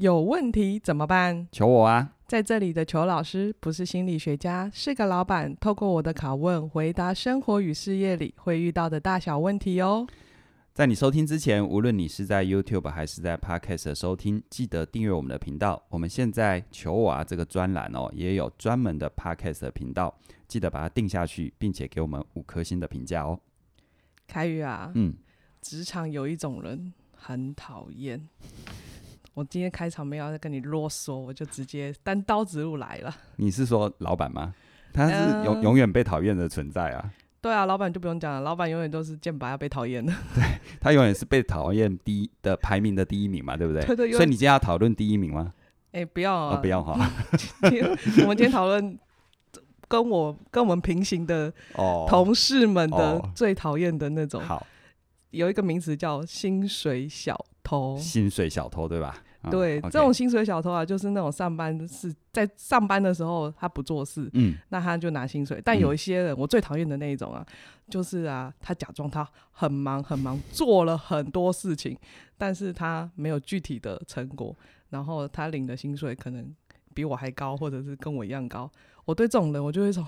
有问题怎么办？求我啊！在这里的裘老师不是心理学家，是个老板。透过我的拷问，回答生活与事业里会遇到的大小问题哦。在你收听之前，无论你是在 YouTube 还是在 Podcast 收听，记得订阅我们的频道。我们现在求我啊这个专栏哦，也有专门的 Podcast 的频道，记得把它定下去，并且给我们五颗星的评价哦。凯宇啊，嗯，职场有一种人很讨厌。我今天开场没有再跟你啰嗦，我就直接单刀直入来了。你是说老板吗？他是永、呃、永远被讨厌的存在啊。对啊，老板就不用讲了，老板永远都是剑拔要被讨厌的。对，他永远是被讨厌第一的排名的第一名嘛，对不对？对对。所以你今天要讨论第一名吗？哎，不要啊，哦、不要哈。我们今天讨论跟我跟我们平行的同事们的最讨厌的那种。好，有一个名词叫薪水小偷。薪水小偷，对吧？对，这种薪水小偷啊，就是那种上班是在上班的时候他不做事，嗯，那他就拿薪水。但有一些人，我最讨厌的那一种啊，就是啊，他假装他很忙很忙，做了很多事情，但是他没有具体的成果，然后他领的薪水可能比我还高，或者是跟我一样高。我对这种人，我就会说，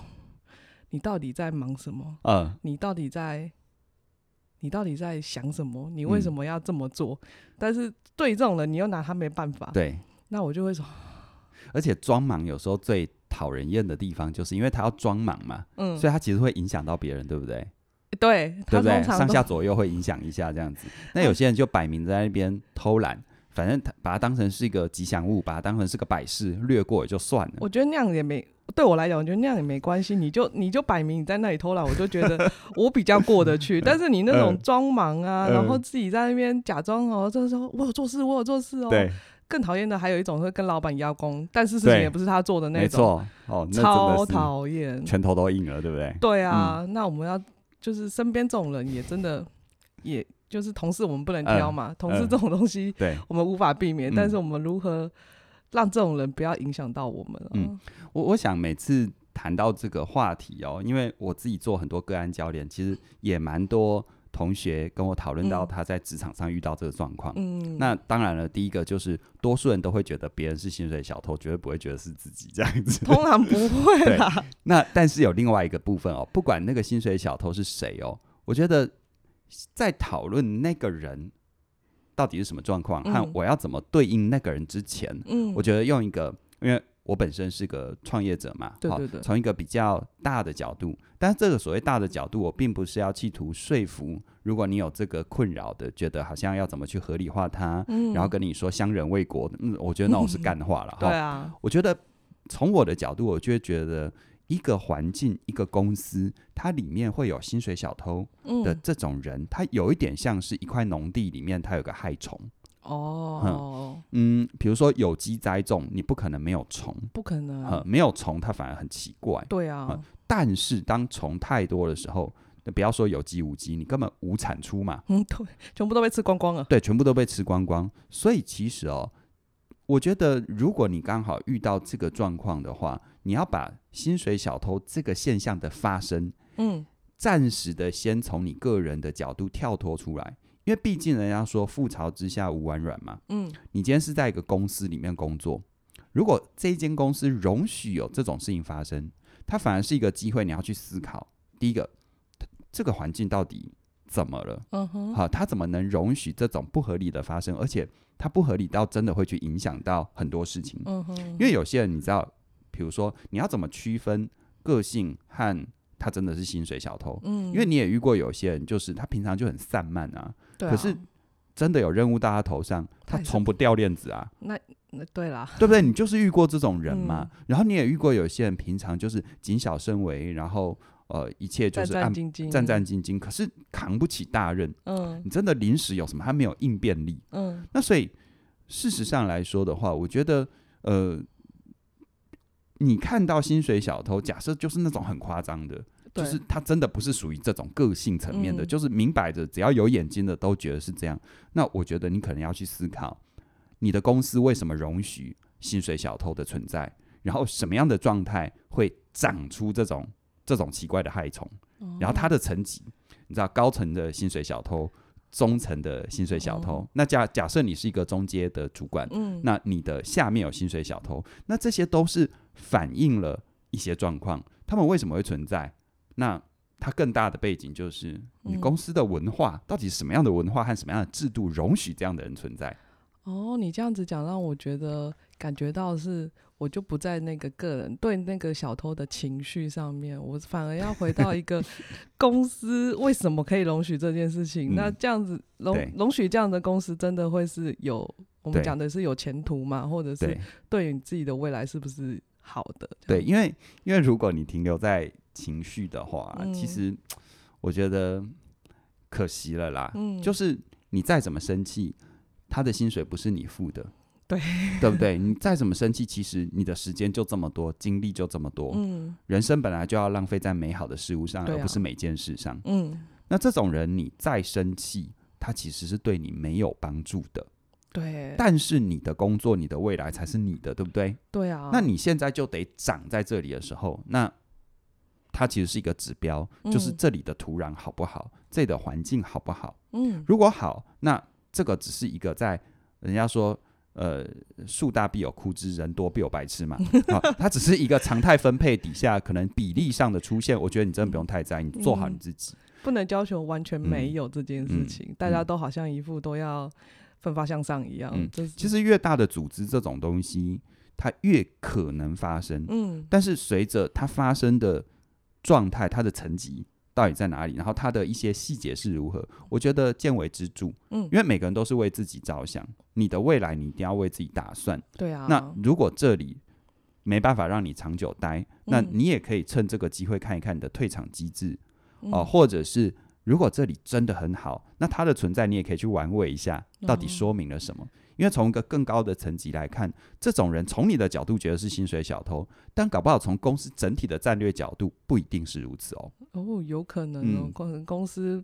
你到底在忙什么？嗯，你到底在？你到底在想什么？你为什么要这么做？嗯、但是对这种人，你又拿他没办法。对，那我就会说，而且装忙有时候最讨人厌的地方，就是因为他要装忙嘛，嗯，所以他其实会影响到别人，对不对？对，对不对？上下左右会影响一下这样子。那有些人就摆明在那边偷懒。反正他把它当成是一个吉祥物，把它当成是个摆饰，略过也就算了。我觉得那样也没，对我来讲，我觉得那样也没关系。你就你就摆明你在那里偷懒，我就觉得 我比较过得去。但是你那种装忙啊，嗯、然后自己在那边假装哦，就是说我有做事，我有做事哦。对。更讨厌的还有一种是跟老板邀功，但是事情也不是他做的那种。没错。哦，超讨厌，拳头都硬了，对不对？对啊，嗯、那我们要就是身边这种人也真的也。就是同事，我们不能挑嘛。呃、同事这种东西，对、呃，我们无法避免。但是我们如何让这种人不要影响到我们？嗯，我我想每次谈到这个话题哦，因为我自己做很多个案教练，其实也蛮多同学跟我讨论到他在职场上遇到这个状况。嗯，那当然了，第一个就是多数人都会觉得别人是薪水小偷，绝对不会觉得是自己这样子。通常不会啦。那但是有另外一个部分哦，不管那个薪水小偷是谁哦，我觉得。在讨论那个人到底是什么状况，和我要怎么对应那个人之前，嗯，我觉得用一个，因为我本身是个创业者嘛，对对对，从一个比较大的角度，但是这个所谓大的角度，我并不是要企图说服，如果你有这个困扰的，觉得好像要怎么去合理化它，嗯，然后跟你说相人为国，嗯，我觉得那种是干话了，对啊，我觉得从我的角度，我就会觉得。一个环境，一个公司，它里面会有薪水小偷的这种人，他、嗯、有一点像是一块农地里面，它有个害虫。哦，嗯，比如说有机栽种，你不可能没有虫，不可能，嗯、没有虫它反而很奇怪。对啊，嗯、但是当虫太多的时候，那不要说有机无机，你根本无产出嘛。嗯，对，全部都被吃光光了。对，全部都被吃光光。所以其实哦，我觉得如果你刚好遇到这个状况的话，你要把薪水小偷这个现象的发生，嗯，暂时的先从你个人的角度跳脱出来，因为毕竟人家说覆巢之下无完卵嘛，嗯，你今天是在一个公司里面工作，如果这一间公司容许有这种事情发生，它反而是一个机会，你要去思考，第一个，这个环境到底怎么了？嗯哼，好，它怎么能容许这种不合理的发生？而且它不合理到真的会去影响到很多事情，嗯哼，因为有些人你知道。比如说，你要怎么区分个性和他真的是薪水小偷？嗯，因为你也遇过有些人，就是他平常就很散漫啊，对啊，可是真的有任务到他头上，他从不掉链子啊。那那对啦，对不对？你就是遇过这种人嘛。嗯，然后你也遇过有些人，平常就是谨小慎微，然后呃，一切就是按战战兢兢，可是扛不起大任。嗯，你真的临时有什么，他没有应变力。嗯，那所以事实上来说的话，我觉得呃。你看到薪水小偷，假设就是那种很夸张的，就是他真的不是属于这种个性层面的，就是明摆着只要有眼睛的都觉得是这样。那我觉得你可能要去思考，你的公司为什么容许薪水小偷的存在，然后什么样的状态会长出这种这种奇怪的害虫，然后他的层级，你知道高层的薪水小偷中层的薪水小偷。嗯、那假假设你是一个中阶的主管，嗯，那你的下面有薪水小偷，那这些都是反映了一些状况。他们为什么会存在？那它更大的背景就是你公司的文化，嗯、到底什么样的文化和什么样的制度容许这样的人存在？哦，你这样子讲让我觉得感觉到是。我就不在那个个人对那个小偷的情绪上面，我反而要回到一个 公司为什么可以容许这件事情？嗯、那这样子容容许这样的公司，真的会是有我们讲的是有前途吗？或者是对你自己的未来是不是好的？对，因为因为如果你停留在情绪的话，嗯、其实我觉得可惜了啦。嗯，就是你再怎么生气，他的薪水不是你付的。对，对不对？你再怎么生气，其实你的时间就这么多，精力就这么多。嗯，人生本来就要浪费在美好的事物上，而不是每件事上。嗯，那这种人，你再生气，他其实是对你没有帮助的。对，但是你的工作，你的未来才是你的，对不对？对啊。那你现在就得长在这里的时候，那它其实是一个指标，就是这里的土壤好不好，这里的环境好不好？嗯，如果好，那这个只是一个在人家说。呃，树大必有枯枝，人多必有白痴嘛。好、哦，它只是一个常态分配底下可能比例上的出现。我觉得你真的不用太在意，你做好你自己，嗯、不能要求完全没有这件事情。嗯嗯、大家都好像一副都要奋发向上一样。嗯，就是、其实越大的组织，这种东西它越可能发生。嗯，但是随着它发生的状态，它的层级。到底在哪里？然后它的一些细节是如何？我觉得见微知著。嗯，因为每个人都是为自己着想，你的未来你一定要为自己打算。对啊。那如果这里没办法让你长久待，嗯、那你也可以趁这个机会看一看你的退场机制哦、嗯呃，或者是如果这里真的很好，那它的存在你也可以去玩味一下，到底说明了什么？嗯因为从一个更高的层级来看，这种人从你的角度觉得是薪水小偷，但搞不好从公司整体的战略角度不一定是如此哦。哦，有可能哦，公公司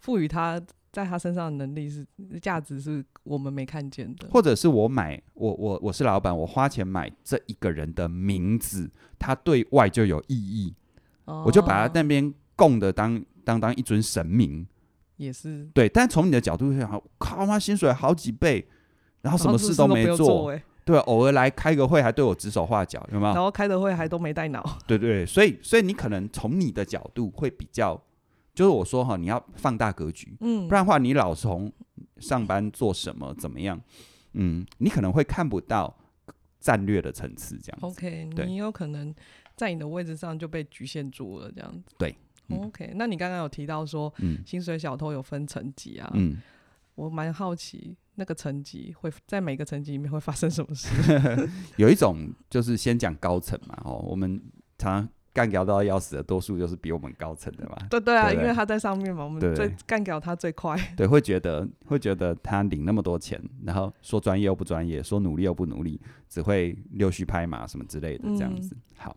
赋予他在他身上的能力是价值是我们没看见的，或者是我买我我我是老板，我花钱买这一个人的名字，他对外就有意义，哦、我就把他那边供的当当当一尊神明，也是对。但从你的角度想，靠他薪水好几倍。然后什么事都没做，做。欸、对，偶尔来开个会还对我指手画脚，有没有？然后开的会还都没带脑，对对，所以所以你可能从你的角度会比较，就是我说哈，你要放大格局，嗯，不然的话你老从上班做什么怎么样，嗯，你可能会看不到战略的层次这样子。OK，你有可能在你的位置上就被局限住了这样子。对、嗯、，OK，那你刚刚有提到说，嗯，薪水小偷有分层级啊，嗯。我蛮好奇，那个层级会在每个层级里面会发生什么事？有一种就是先讲高层嘛，哦，我们常常干掉到要死的多数就是比我们高层的嘛。对对啊，对对，因为他在上面嘛，我们最干掉他最快。对，会觉得会觉得他领那么多钱，然后说专业又不专业，说努力又不努力，只会溜须拍马什么之类的这样子。嗯、好，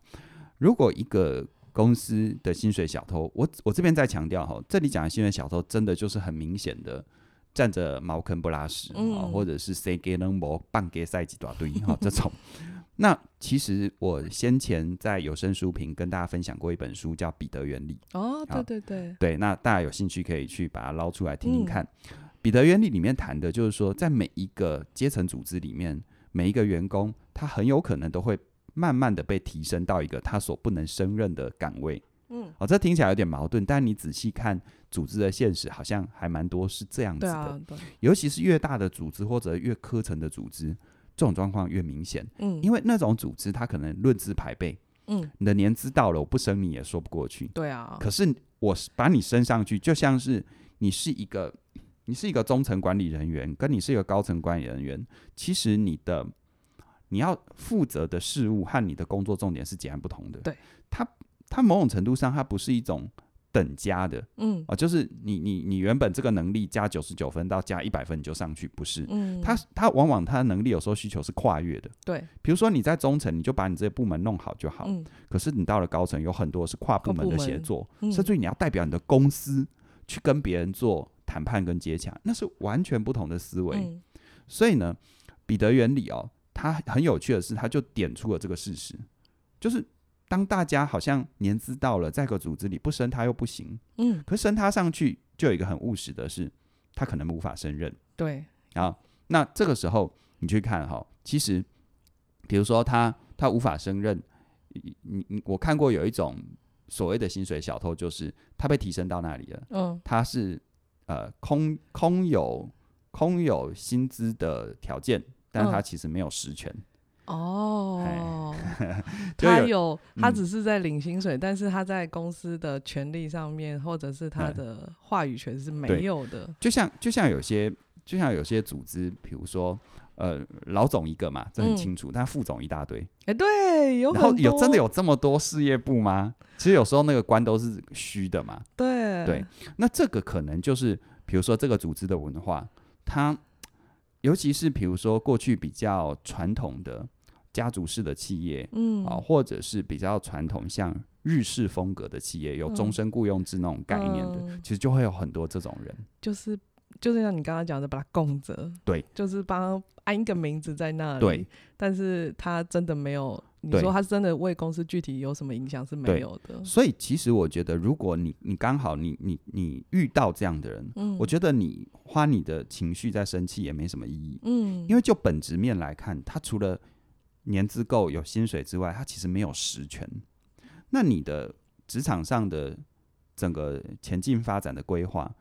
如果一个公司的薪水小偷，我我这边再强调哈，这里讲的薪水小偷真的就是很明显的。站着茅坑不拉屎，嗯、或者是谁给能磨半给赛几大堆哈，这种。那其实我先前在有声书评跟大家分享过一本书，叫《彼得原理》。哦，对对对，对，那大家有兴趣可以去把它捞出来听听看。嗯、彼得原理里面谈的就是说，在每一个阶层组织里面，每一个员工他很有可能都会慢慢的被提升到一个他所不能胜任的岗位。嗯，哦，这听起来有点矛盾，但你仔细看。组织的现实好像还蛮多是这样子的，啊、尤其是越大的组织或者越科层的组织，这种状况越明显。嗯，因为那种组织它可能论资排辈，嗯，你的年资到了，我不升你也说不过去。对啊，可是我把你升上去，就像是你是一个你是一个中层管理人员，跟你是一个高层管理人员，其实你的你要负责的事物和你的工作重点是截然不同的。对，它它某种程度上它不是一种。等加的，嗯啊，就是你你你原本这个能力加九十九分到加一百分你就上去，不是？嗯，他他往往他的能力有时候需求是跨越的，对。比如说你在中层，你就把你这些部门弄好就好，嗯。可是你到了高层，有很多是跨部门的协作，嗯、甚至于你要代表你的公司去跟别人做谈判跟接洽，那是完全不同的思维。嗯、所以呢，彼得原理哦，他很有趣的是，他就点出了这个事实，就是。当大家好像年资到了，在个组织里不升他又不行，嗯，可是升他上去就有一个很务实的是，他可能无法胜任。对，然后那这个时候你去看哈，其实比如说他他无法胜任，你你我看过有一种所谓的薪水小偷，就是他被提升到那里了，嗯，他是呃空空有空有薪资的条件，但他其实没有实权。嗯哦，他有，他只是在领薪水，嗯，但是他在公司的权利上面，或者是他的话语权是没有的。就像就像有些就像有些组织，比如说呃，老总一个嘛，这很清楚，嗯，但副总一大堆。哎，欸，对，有然后有真的有这么多事业部吗？其实有时候那个官都是虚的嘛。对对，那这个可能就是比如说这个组织的文化，它尤其是比如说过去比较传统的。家族式的企业，嗯。啊，或者是比较传统像日式风格的企业，有终身雇佣制那种概念的，嗯，其实就会有很多这种人，就是就是像你刚刚讲的，把它供着，对，就是帮安一个名字在那里，对，但是他真的没有，你说他真的为公司具体有什么影响是没有的。所以其实我觉得，如果你你刚好你你你遇到这样的人，嗯，我觉得你花你的情绪在生气也没什么意义，嗯，因为就本质面来看，他除了年资够有薪水之外，他其实没有实权。那你的职场上的整个前进发展的规划，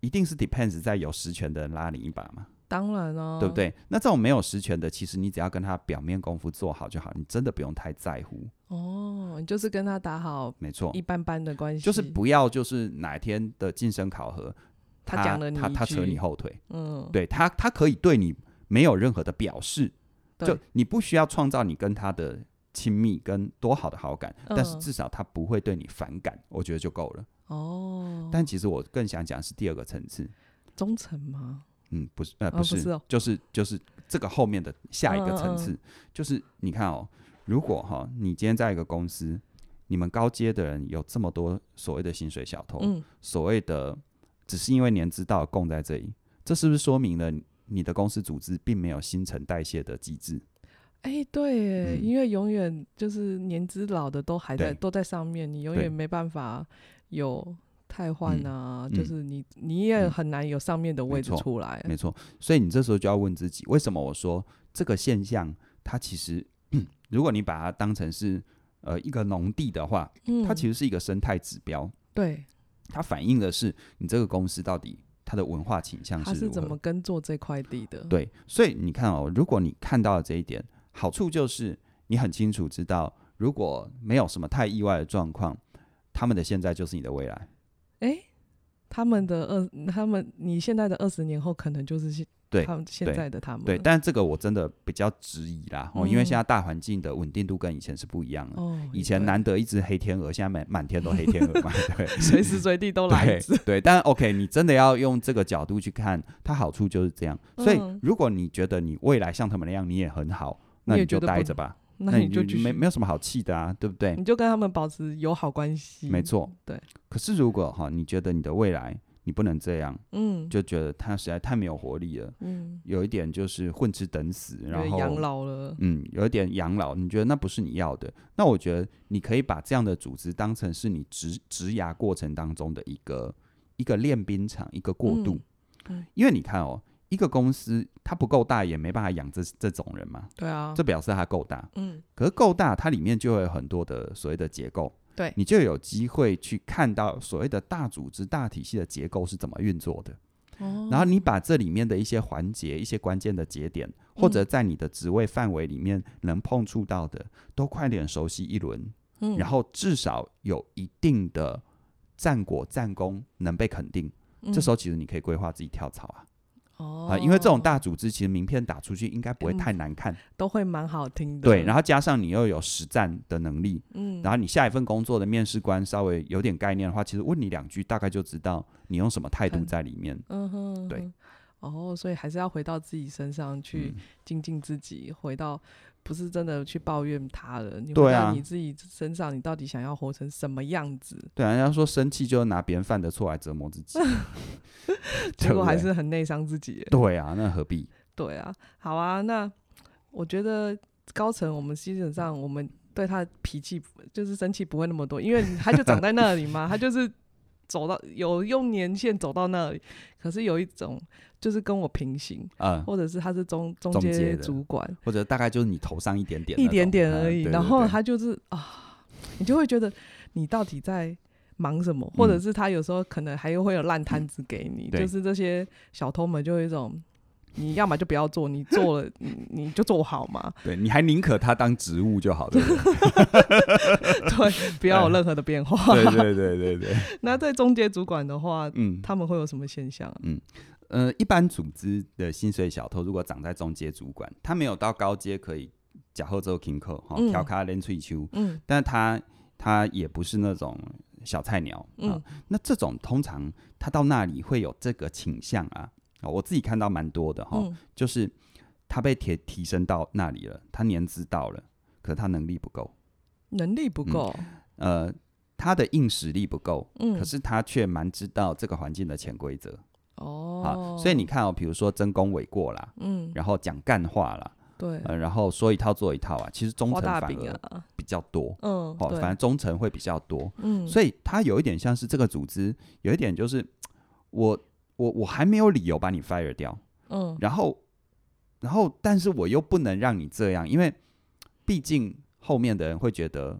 一定是 depends 在有实权的人拉你一把吗？当然哦，对不对？那这种没有实权的，其实你只要跟他表面功夫做好就好，你真的不用太在乎。哦，你就是跟他打好，没错，一般般的关系，就是不要就是哪天的晋升考核，他讲了你他他扯你后腿，嗯，对他他可以对你没有任何的表示。就你不需要创造你跟他的亲密跟多好的好感，嗯，但是至少他不会对你反感，我觉得就够了。哦，但其实我更想讲是第二个层次，忠诚吗？嗯，不是，呃，不是，哦不是哦，就是就是这个后面的下一个层次，嗯。嗯，就是你看哦，如果哈，你今天在一个公司，你们高阶的人有这么多所谓的薪水小偷，嗯，所谓的只是因为年资到供在这里，这是不是说明了？你的公司组织并没有新陈代谢的机制，哎、欸，对、嗯，因为永远就是年资老的都还在都在上面，你永远没办法有太换啊，就是你你也很难有上面的位置出来，没错。所以你这时候就要问自己，为什么我说这个现象，它其实，如果你把它当成是呃一个农地的话，它其实是一个生态指标，对，它反映的是你这个公司到底。他的文化倾向是，怎么耕作这块地的？对，所以你看哦，如果你看到了这一点，好处就是你很清楚知道，如果没有什么太意外的状况，他们的现在就是你的未来。欸，他们的二，他们你现在的二十年后可能就是。对，他们现在的他们对，对，但这个我真的比较质疑啦，哦，因为现在大环境的稳定度跟以前是不一样的。哦，以前难得一只黑天鹅，现在满满天都黑天鹅嘛，对，随时随地都来一只。对，但 OK，你真的要用这个角度去看，它好处就是这样。所以，如果你觉得你未来像他们那样，你也很好，那你就待着吧。那你就没没有什么好气的啊，对不对？你就跟他们保持友好关系。没错，对。可是如果哈，你觉得你的未来，你不能这样，嗯，就觉得他实在太没有活力了，嗯，有一点就是混吃等死，然后养老了，嗯，有一点养老，你觉得那不是你要的？那我觉得你可以把这样的组织当成是你职职涯过程当中的一个一个练兵场，一个过渡，嗯，因为你看哦，一个公司它不够大，也没办法养这这种人嘛，对啊，这表示它够大，嗯，可是够大，它里面就会有很多的所谓的结构。对，你就有机会去看到所谓的大组织、大体系的结构是怎么运作的。哦，然后你把这里面的一些环节、一些关键的节点，或者在你的职位范围里面能碰触到的，都快点熟悉一轮。嗯，然后至少有一定的战果、战功能被肯定。这时候其实你可以规划自己跳槽啊。哦、啊，因为这种大组织，其实名片打出去应该不会太难看，嗯、都会蛮好听的。对，然后加上你又有实战的能力，嗯，然后你下一份工作的面试官稍微有点概念的话，其实问你两句，大概就知道你用什么态度在里面。嗯哼，对。哦，所以还是要回到自己身上去精进自己，嗯、回到。不是真的去抱怨他人，你回到你自己身上，你到底想要活成什么样子？对啊，人家说生气就拿别人犯的错来折磨自己，结果还是很内伤自己。对啊，那何必？对啊，好啊，那我觉得高层我们基本上我们对他的脾气就是生气不会那么多，因为他就长在那里嘛，他就是走到有用年限走到那里，可是有一种就是跟我平行，嗯，或者是他是中中间主管，或者大概就是你头上一点点，一点点而已。嗯、然后他就是啊，你就会觉得你到底在忙什么？嗯、或者是他有时候可能还又会有烂摊子给你，嗯、就是这些小偷们就有一种。你要么就不要做，你做了你你就做好嘛。对，你还宁可他当职务就好了。对，不要有任何的变化。对对对对对。那在中介主管的话，嗯，他们会有什么现象？嗯呃，一般组织的薪水小偷如果长在中阶主管，他没有到高阶可以假后做 king 扣哈，调卡连吹秋，嗯，但他他也不是那种小菜鸟，嗯，那这种通常他到那里会有这个倾向啊。啊我自己看到蛮多的哈，嗯、就是他被提提升到那里了，他年资到了，可是他能力不够，能力不够、嗯，呃，他的硬实力不够，嗯，可是他却蛮知道这个环境的潜规则，哦，好，所以你看哦，比如说争功诿过啦，嗯，然后讲干话啦，对，呃，然后说一套做一套啊，其实忠诚反而比较多，嗯，哦，反正忠诚会比较多，嗯，所以他有一点像是这个组织，有一点就是 我。我我还没有理由把你 fire 掉，嗯，然后，然后，但是我又不能让你这样，因为毕竟后面的人会觉得，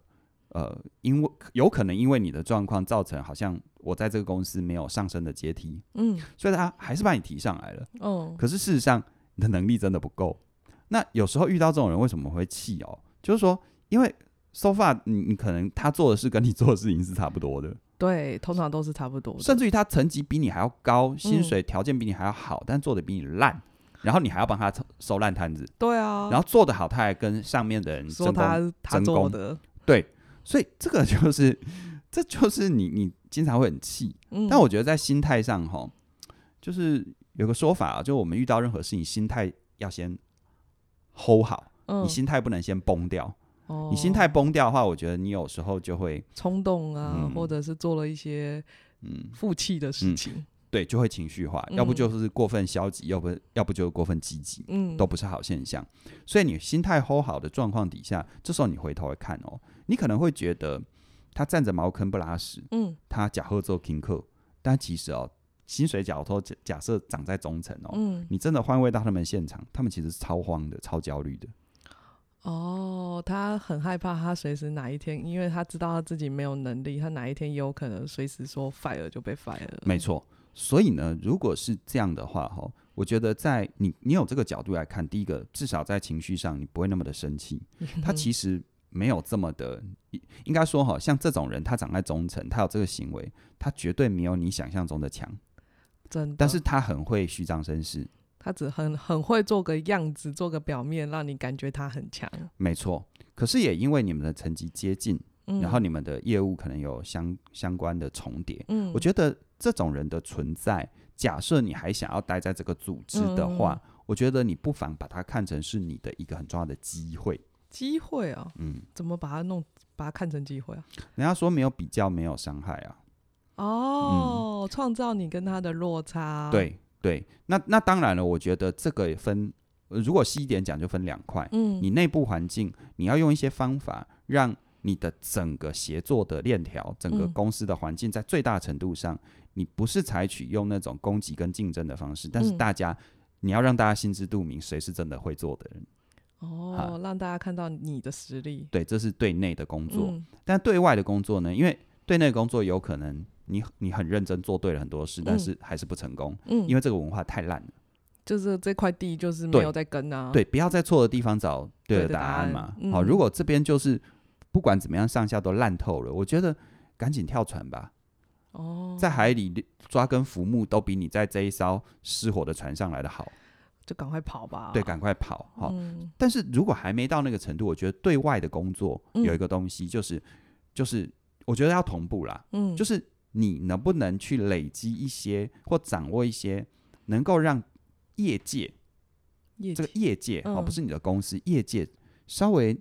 呃，因为有可能因为你的状况造成好像我在这个公司没有上升的阶梯，嗯，所以他还是把你提上来了，哦，可是事实上你的能力真的不够。那有时候遇到这种人为什么会气哦？就是说，因为 so far 你你可能他做的事跟你做的事情是差不多的。对，通常都是差不多。甚至于他层级比你还要高，薪水条件比你还要好，嗯、但做的比你烂，然后你还要帮他收烂摊子。对啊，然后做得好，他还跟上面的人说他他做的。对，所以这个就是，这就是你你经常会很气。嗯、但我觉得在心态上哈，就是有个说法啊，就我们遇到任何事情，心态要先 hold 好，嗯、你心态不能先崩掉。你心态崩掉的话，我觉得你有时候就会冲动啊，嗯、或者是做了一些嗯。负气的事情、嗯，对，就会情绪化，嗯、要不就是过分消极，要不要不就是过分积极，嗯，都不是好现象。所以你心态 hold 好的状况底下，这时候你回头来看哦，你可能会觉得他站着茅坑不拉屎，嗯，他假货做 king 客，但其实哦，薪水假托假假设长在中层哦，嗯，你真的换位到他们现场，他们其实是超慌的，超焦虑的。哦，他很害怕，他随时哪一天，因为他知道他自己没有能力，他哪一天有可能随时说 fire 就被 fire 了。没错，所以呢，如果是这样的话，哈，我觉得在你你有这个角度来看，第一个至少在情绪上你不会那么的生气。他其实没有这么的，应该说哈，像这种人，他长在中层，他有这个行为，他绝对没有你想象中的强，真的。但是他很会虚张声势。他只很很会做个样子，做个表面，让你感觉他很强。没错，可是也因为你们的层级接近，嗯、然后你们的业务可能有相相关的重叠。嗯，我觉得这种人的存在，假设你还想要待在这个组织的话，嗯、我觉得你不妨把它看成是你的一个很重要的机会。机会啊，嗯，怎么把它弄，把它看成机会啊？人家说没有比较，没有伤害啊。哦，创、嗯、造你跟他的落差。对。对，那那当然了，我觉得这个也分，如果细一点讲，就分两块。嗯，你内部环境，你要用一些方法，让你的整个协作的链条，整个公司的环境，在最大程度上，嗯、你不是采取用那种攻击跟竞争的方式，但是大家，嗯、你要让大家心知肚明，谁是真的会做的人。哦，让大家看到你的实力。对，这是对内的工作。嗯、但对外的工作呢？因为对内工作有可能。你你很认真做对了很多事，但是还是不成功，嗯，因为这个文化太烂了。就是这块地就是没有在跟啊，对，不要在错的地方找对的答案嘛。好，如果这边就是不管怎么样上下都烂透了，我觉得赶紧跳船吧。哦，在海里抓根浮木都比你在这一艘失火的船上来的好，就赶快跑吧。对，赶快跑。好，但是如果还没到那个程度，我觉得对外的工作有一个东西，就是就是我觉得要同步啦。嗯，就是。你能不能去累积一些或掌握一些，能够让业界，业界这个业界哦，不是你的公司，嗯、业界稍微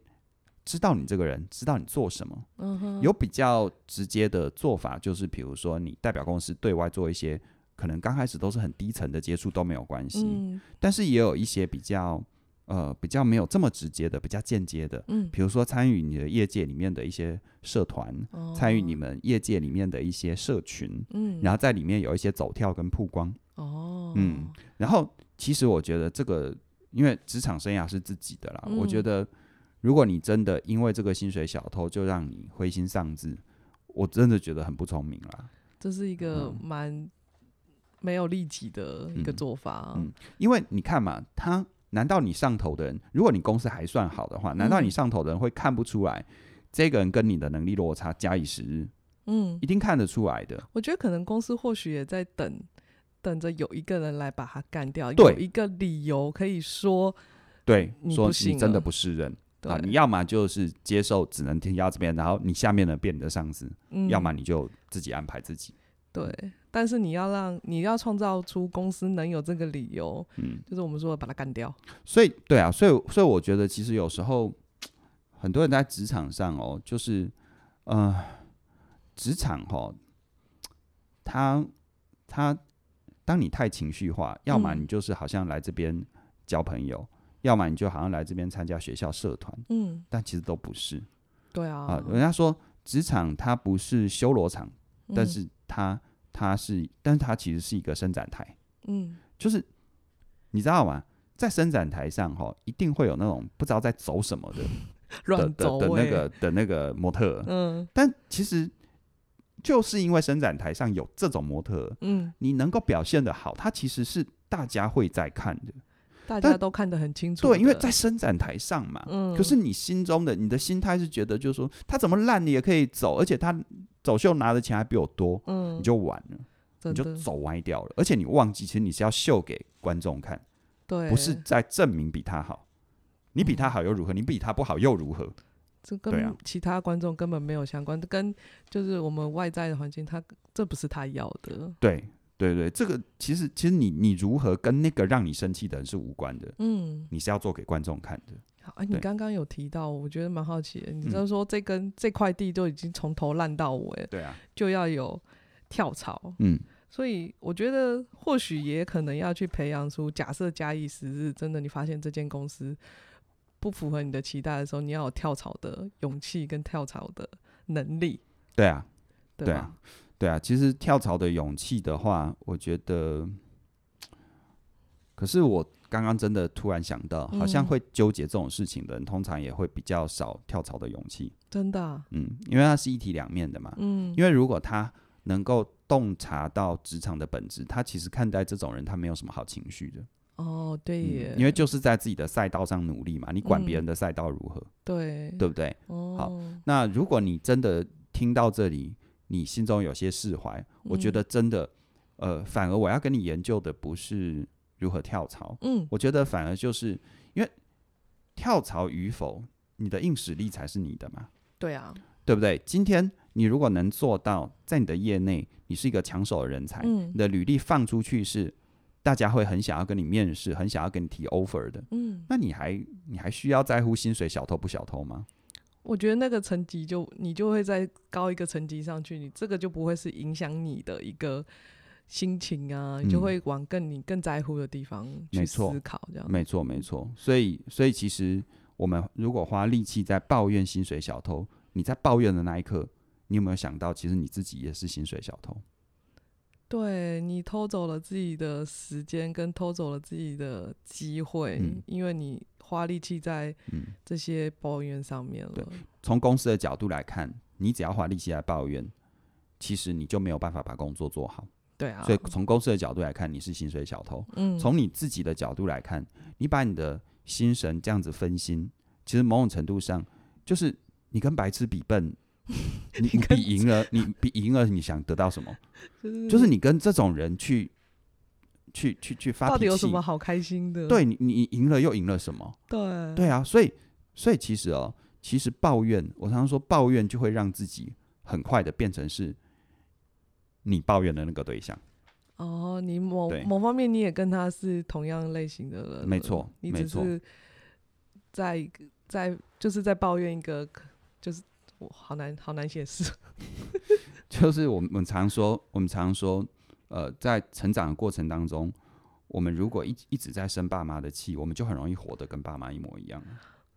知道你这个人，知道你做什么。嗯。有比较直接的做法，就是比如说你代表公司对外做一些，可能刚开始都是很低层的接触都没有关系。嗯。但是也有一些比较呃比较没有这么直接的，比较间接的，嗯，比如说参与你的业界里面的一些社团，哦、参与你们业界里面的一些社群，嗯，然后在里面有一些走跳跟曝光，哦，嗯，然后其实我觉得这个，因为职场生涯是自己的啦，嗯、我觉得如果你真的因为这个薪水小偷就让你灰心丧志，我真的觉得很不聪明啦。这是一个蛮没有利己的一个做法啊，嗯，嗯，因为你看嘛，他难道你上头的人，如果你公司还算好的话，难道你上头的人会看不出来，这个人跟你的能力落差加以时日，嗯，一定看得出来的。我觉得可能公司或许也在等，等着有一个人来把他干掉，有一个理由可以说，对，说你真的不是人。啊，你要么就是接受只能听到这边，然后你下面的变你的上司，嗯，要么你就自己安排自己。对，但是你要让你要创造出公司能有这个理由，嗯，就是我们说的把它干掉。所以，对啊，所以，所以我觉得其实有时候很多人在职场上哦，就是，呃，职场哈，他他，当你太情绪化，要么你就是好像来这边交朋友，嗯，要么你就好像来这边参加学校社团，嗯，但其实都不是。对啊，啊，人家说职场它不是修罗场，嗯，但是。它它是，但是它其实是一个伸展台，嗯，就是你知道吗？在伸展台上哈，一定会有那种不知道在走什么的 乱走的的那个的那个模特，嗯，但其实就是因为伸展台上有这种模特，嗯，你能够表现的好，它其实是大家会在看的，大家都看得很清楚，对，因为在伸展台上嘛，嗯，可是你心中的你的心态是觉得，就是说他怎么烂你也可以走，而且他。走秀拿的钱还比我多，嗯，你就完了，你就走歪掉了。而且你忘记，其实你是要秀给观众看，对，不是在证明比他好。你比他好又如何？你比他不好又如何？这跟其他观众根本没有相关，跟就是我们外在的环境，他这不是他要的。对对对，这个其实其实你你如何跟那个让你生气的人是无关的，嗯，你是要做给观众看的。哎，你刚刚有提到，我觉得蛮好奇的。你知道说这根这块地都已经从头烂到尾，对啊，就要有跳槽，嗯，所以我觉得或许也可能要去培养出，假设假以时日，真的你发现这间公司不符合你的期待的时候，你要有跳槽的勇气跟跳槽的能力。对啊，对，对啊，对啊。其实跳槽的勇气的话，我觉得，可是我。刚刚真的突然想到，好像会纠结这种事情的人，嗯、通常也会比较少跳槽的勇气。真的、啊，嗯，因为它是一体两面的嘛。嗯，因为如果他能够洞察到职场的本质，他其实看待这种人，他没有什么好情绪的。哦，对耶、嗯，因为就是在自己的赛道上努力嘛，你管别人的赛道如何？嗯、对，对不对？哦，好，那如果你真的听到这里，你心中有些释怀，我觉得真的，嗯、呃，反而我要跟你研究的不是。如何跳槽？嗯，我觉得反而就是因为跳槽与否，你的硬实力才是你的嘛。对啊，对不对？今天你如果能做到在你的业内，你是一个抢手的人才，嗯，你的履历放出去是大家会很想要跟你面试，很想要跟你提 offer 的，嗯，那你还你还需要在乎薪水小偷不小偷吗？我觉得那个层级就你就会再高一个层级上去，你这个就不会是影响你的一个。心情啊，你就会往更你更在乎的地方去思考，这样没错没错。所以所以其实我们如果花力气在抱怨薪水小偷，你在抱怨的那一刻，你有没有想到，其实你自己也是薪水小偷？对，你偷走了自己的时间，跟偷走了自己的机会，嗯、因为你花力气在这些抱怨上面了。从、嗯、公司的角度来看，你只要花力气来抱怨，其实你就没有办法把工作做好。对啊，所以从公司的角度来看，你是薪水小偷。嗯，从你自己的角度来看，你把你的心神这样子分心，其实某种程度上就是你跟白痴比笨，你 比赢了，你比赢了，你想得到什么？就是你跟这种人去去去去发脾气，到底有什么好开心的？对你，你赢了又赢了什么？对对啊，所以所以其实哦，其实抱怨，我常常说抱怨就会让自己很快的变成是。你抱怨的那个对象，哦，你某某方面你也跟他是同样类型的人，没错，你只是在在就是在抱怨一个，就是我好难好难解释，就是我们常说，我们常说，呃，在成长的过程当中，我们如果一一直在生爸妈的气，我们就很容易活得跟爸妈一模一样。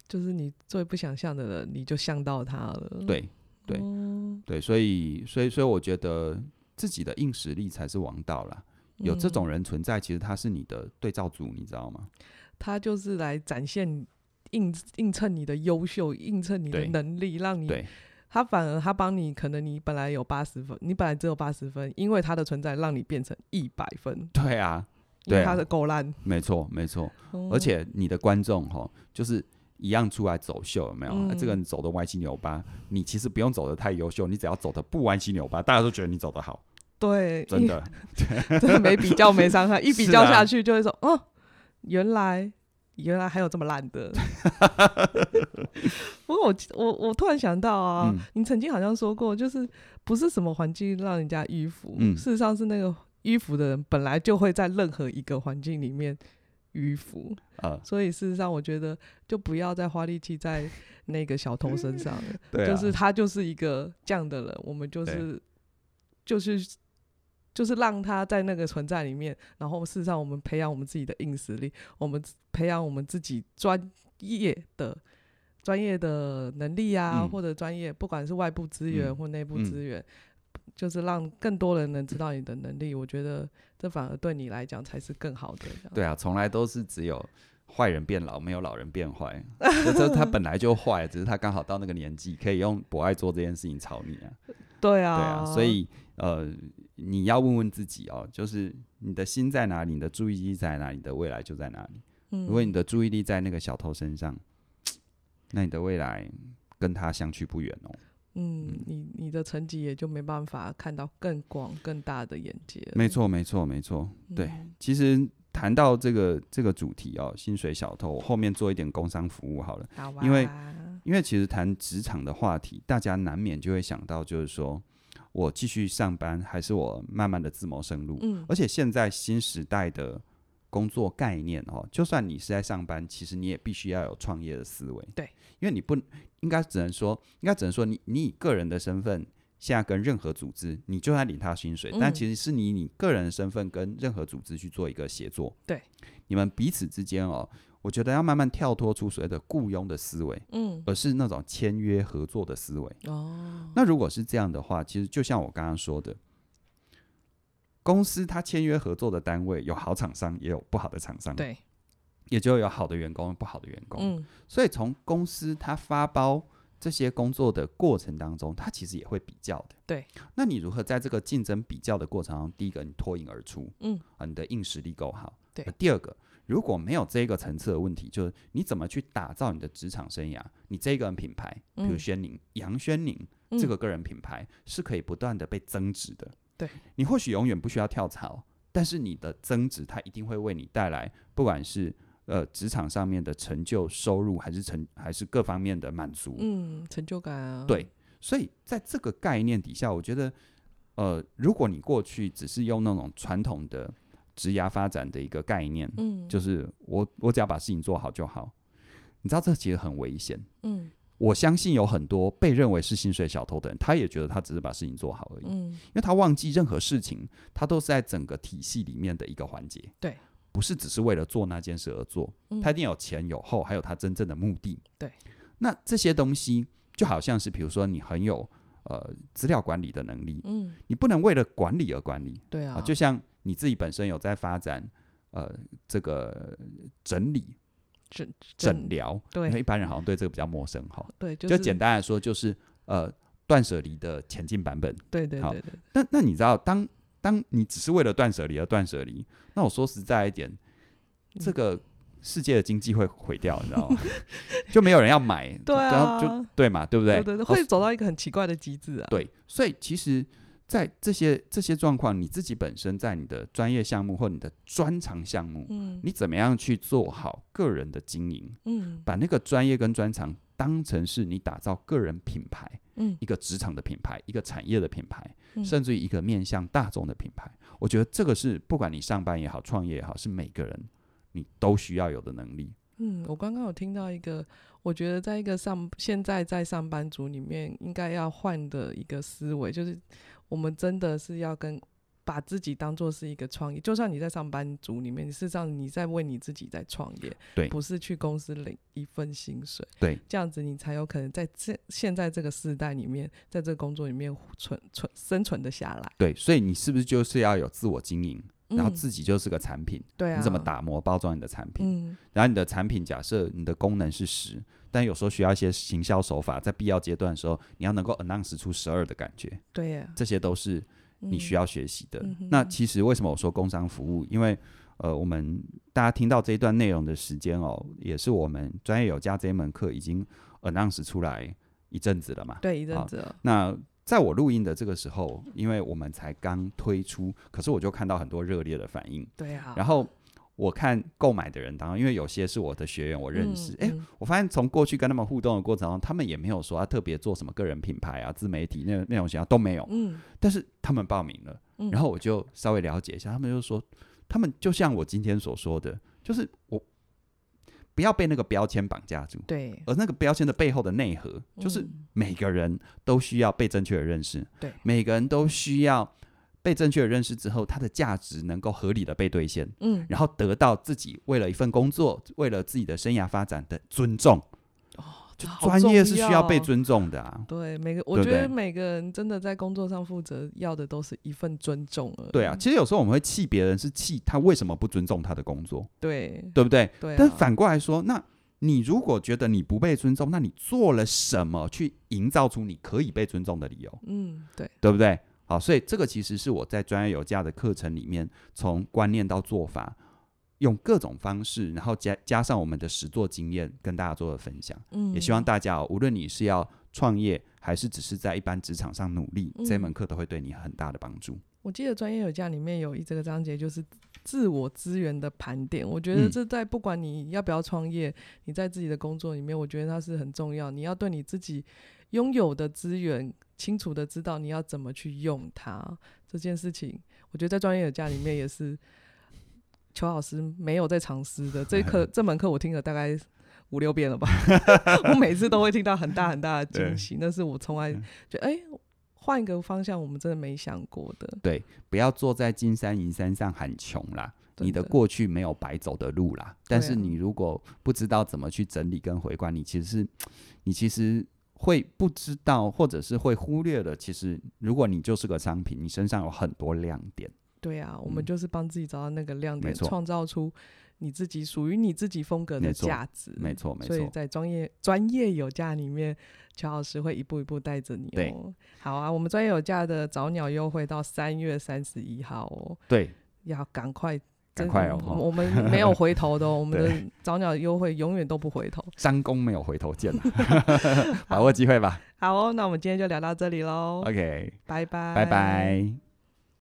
就是你最不想像的人，你就像到他了。对对、嗯、对，所以所以所以，我觉得自己的硬实力才是王道啦。有这种人存在，其实他是你的对照组，你知道吗？他就是来展现映映衬你的优秀，映衬你的能力，让你。他反而他帮你，可能你本来有八十分，你本来只有八十分，因为他的存在让你变成一百分。对啊，因为他的够烂。没错，没错。而且你的观众哈，就是一样出来走秀，有没有？嗯啊、这个人走的歪七扭八，你其实不用走的太优秀，你只要走的不歪七扭八，大家都觉得你走的好。对，真的，真的没比较没伤害，一比较下去就会说，啊、哦，原来。原来还有这么烂的，不过我我我突然想到啊，嗯、你曾经好像说过，就是不是什么环境让人家迂腐，嗯、事实上是那个迂腐的人本来就会在任何一个环境里面迂腐啊，所以事实上我觉得就不要再花力气在那个小偷身上了，对啊、就是他就是一个这样的人，我们就是就是。就是让他在那个存在里面，然后事实上我们培养我们自己的硬实力，我们培养我们自己专业的专业的能力啊，嗯、或者专业，不管是外部资源或内部资源，嗯、就是让更多人能知道你的能力。嗯、我觉得这反而对你来讲才是更好的。对啊，从来都是只有坏人变老，没有老人变坏。这他本来就坏，只是他刚好到那个年纪，可以用博爱做这件事情炒你啊。对啊，对啊，所以呃。你要问问自己哦，就是你的心在哪里，你的注意力在哪里，你的未来就在哪里。嗯，如果你的注意力在那个小偷身上，那你的未来跟他相去不远哦。嗯，嗯，你你的成绩也就没办法看到更广更大的眼界。没错，没错，没错。对，嗯，其实谈到这个这个主题哦，薪水小偷，我后面做一点工商服务好了。好啊。因为因为其实谈职场的话题，大家难免就会想到，就是说。我继续上班，还是我慢慢的自谋生路？嗯，而且现在新时代的工作概念哦，就算你是在上班，其实你也必须要有创业的思维。对，因为你不应该只能说，应该只能说你你以个人的身份，现在跟任何组织，你就算领他薪水，嗯，但其实是你以你个人的身份跟任何组织去做一个协作。对，你们彼此之间哦。我觉得要慢慢跳脱出所谓的雇佣的思维，嗯，而是那种签约合作的思维。哦，那如果是这样的话，其实就像我刚刚说的，公司它签约合作的单位有好厂商，也有不好的厂商，对，也就有好的员工，不好的员工。嗯，所以从公司它发包这些工作的过程当中，它其实也会比较的。对，那你如何在这个竞争比较的过程当中，第一个你脱颖而出，嗯，啊，你的硬实力够好。对，第二个。如果没有这个层次的问题，就是你怎么去打造你的职场生涯？你这个人品牌，比如轩宁、杨轩宁这个个人品牌是可以不断的被增值的。对，你或许永远不需要跳槽，但是你的增值，它一定会为你带来，不管是呃职场上面的成就、收入，还是成还是各方面的满足。嗯，成就感啊。对，所以在这个概念底下，我觉得，呃，如果你过去只是用那种传统的。职涯发展的一个概念，嗯，就是我我只要把事情做好就好。你知道这其实很危险，嗯，我相信有很多被认为是薪水小偷的人，他也觉得他只是把事情做好而已，嗯，因为他忘记任何事情，他都是在整个体系里面的一个环节，对，不是只是为了做那件事而做，嗯，他一定有前有后，还有他真正的目的，对。那这些东西就好像是，比如说你很有呃资料管理的能力，嗯，你不能为了管理而管理，对啊，就像。你自己本身有在发展，呃，这个整理、诊诊疗，对，因为一般人好像对这个比较陌生哈。对，就简单来说，就是呃，断舍离的前进版本。对对对对。那那你知道，当当你只是为了断舍离而断舍离，那我说实在一点，这个世界的经济会毁掉，你知道吗？就没有人要买，对啊，就对嘛，对不对？对对，会走到一个很奇怪的机制啊。对，所以其实。在这些这些状况，你自己本身在你的专业项目或你的专长项目，嗯，你怎么样去做好个人的经营？嗯，把那个专业跟专长当成是你打造个人品牌，嗯，一个职场的品牌，一个产业的品牌，嗯，甚至于一个面向大众的品牌。我觉得这个是不管你上班也好，创业也好，是每个人你都需要有的能力。嗯，我刚刚有听到一个，我觉得在一个上现在在上班族里面应该要换的一个思维，就是。我们真的是要跟把自己当做是一个创业，就算你在上班族里面，事实上你在为你自己在创业，对，不是去公司领一份薪水，对，这样子你才有可能在这现在这个时代里面，在这个工作里面存存生存的下来。对，所以你是不是就是要有自我经营，嗯、然后自己就是个产品，对啊，你怎么打磨包装你的产品？嗯，然后你的产品假设你的功能是十，但有时候需要一些行销手法，在必要阶段的时候，你要能够 announce 出十二的感觉，对呀、啊，这些都是。你需要学习的。那其实为什么我说工商服务？因为呃，我们大家听到这一段内容的时间哦，也是我们专业有加这一门课已经 announce 出来一阵子了嘛。对，一阵子了。那在我录音的这个时候，因为我们才刚推出，可是我就看到很多热烈的反应。对啊。然后。我看购买的人当中，因为有些是我的学员，我认识。哎、嗯嗯欸，我发现从过去跟他们互动的过程中，他们也没有说要特别做什么个人品牌啊、自媒体那那种形象都没有。嗯。但是他们报名了，嗯、然后我就稍微了解一下，他们就说，他们就像我今天所说的，就是我不要被那个标签绑架住。对。而那个标签的背后的内核，就是每个人都需要被正确的认识。对。每个人都需要。被正确的认识之后，它的价值能够合理的被兑现，嗯，然后得到自己为了一份工作，为了自己的生涯发展的尊重。哦，就专业是需要被尊重的啊。对，每个我觉得每个人真的在工作上负责，要的都是一份尊重而已。对啊，其实有时候我们会气别人，是气他为什么不尊重他的工作。对，对不对？对啊。但反过来说，那你如果觉得你不被尊重，那你做了什么去营造出你可以被尊重的理由？嗯，对，对不对？好，所以这个其实是我在专业有价的课程里面，从观念到做法，用各种方式，然后加加上我们的实作经验，跟大家做的分享。嗯，也希望大家哦，无论你是要创业，还是只是在一般职场上努力，嗯，这门课都会对你很大的帮助。我记得专业有价里面有一这个章节，就是自我资源的盘点。我觉得这在不管你要不要创业，嗯，你在自己的工作里面，我觉得它是很重要。你要对你自己拥有的资源，清楚的知道你要怎么去用它这件事情，我觉得在专业的家里面也是邱老师没有在尝试的。这课 这门课我听了大概五六遍了吧，我每次都会听到很大很大的惊喜，那是我从来觉得哎，换一个方向，我们真的没想过的。对，不要坐在金山银山上喊穷啦，你的过去没有白走的路啦。但是你如果不知道怎么去整理跟回观，你其实是你其实。会不知道，或者是会忽略了。其实，如果你就是个商品，你身上有很多亮点。对啊，我们就是帮自己找到那个亮点，创造出你自己属于你自己风格的价值。没错，没错。所以在专业专业有价里面，乔老师会一步一步带着你哦。对，好啊，我们专业有价的早鸟优惠到三月三十一号哦。对，要赶快。赶快哦！我们没有回头的，我们的早鸟优惠永远都不回头。三公没有回头见，把握机会吧。好哦，那我们今天就聊到这里喽。OK，拜拜，拜拜。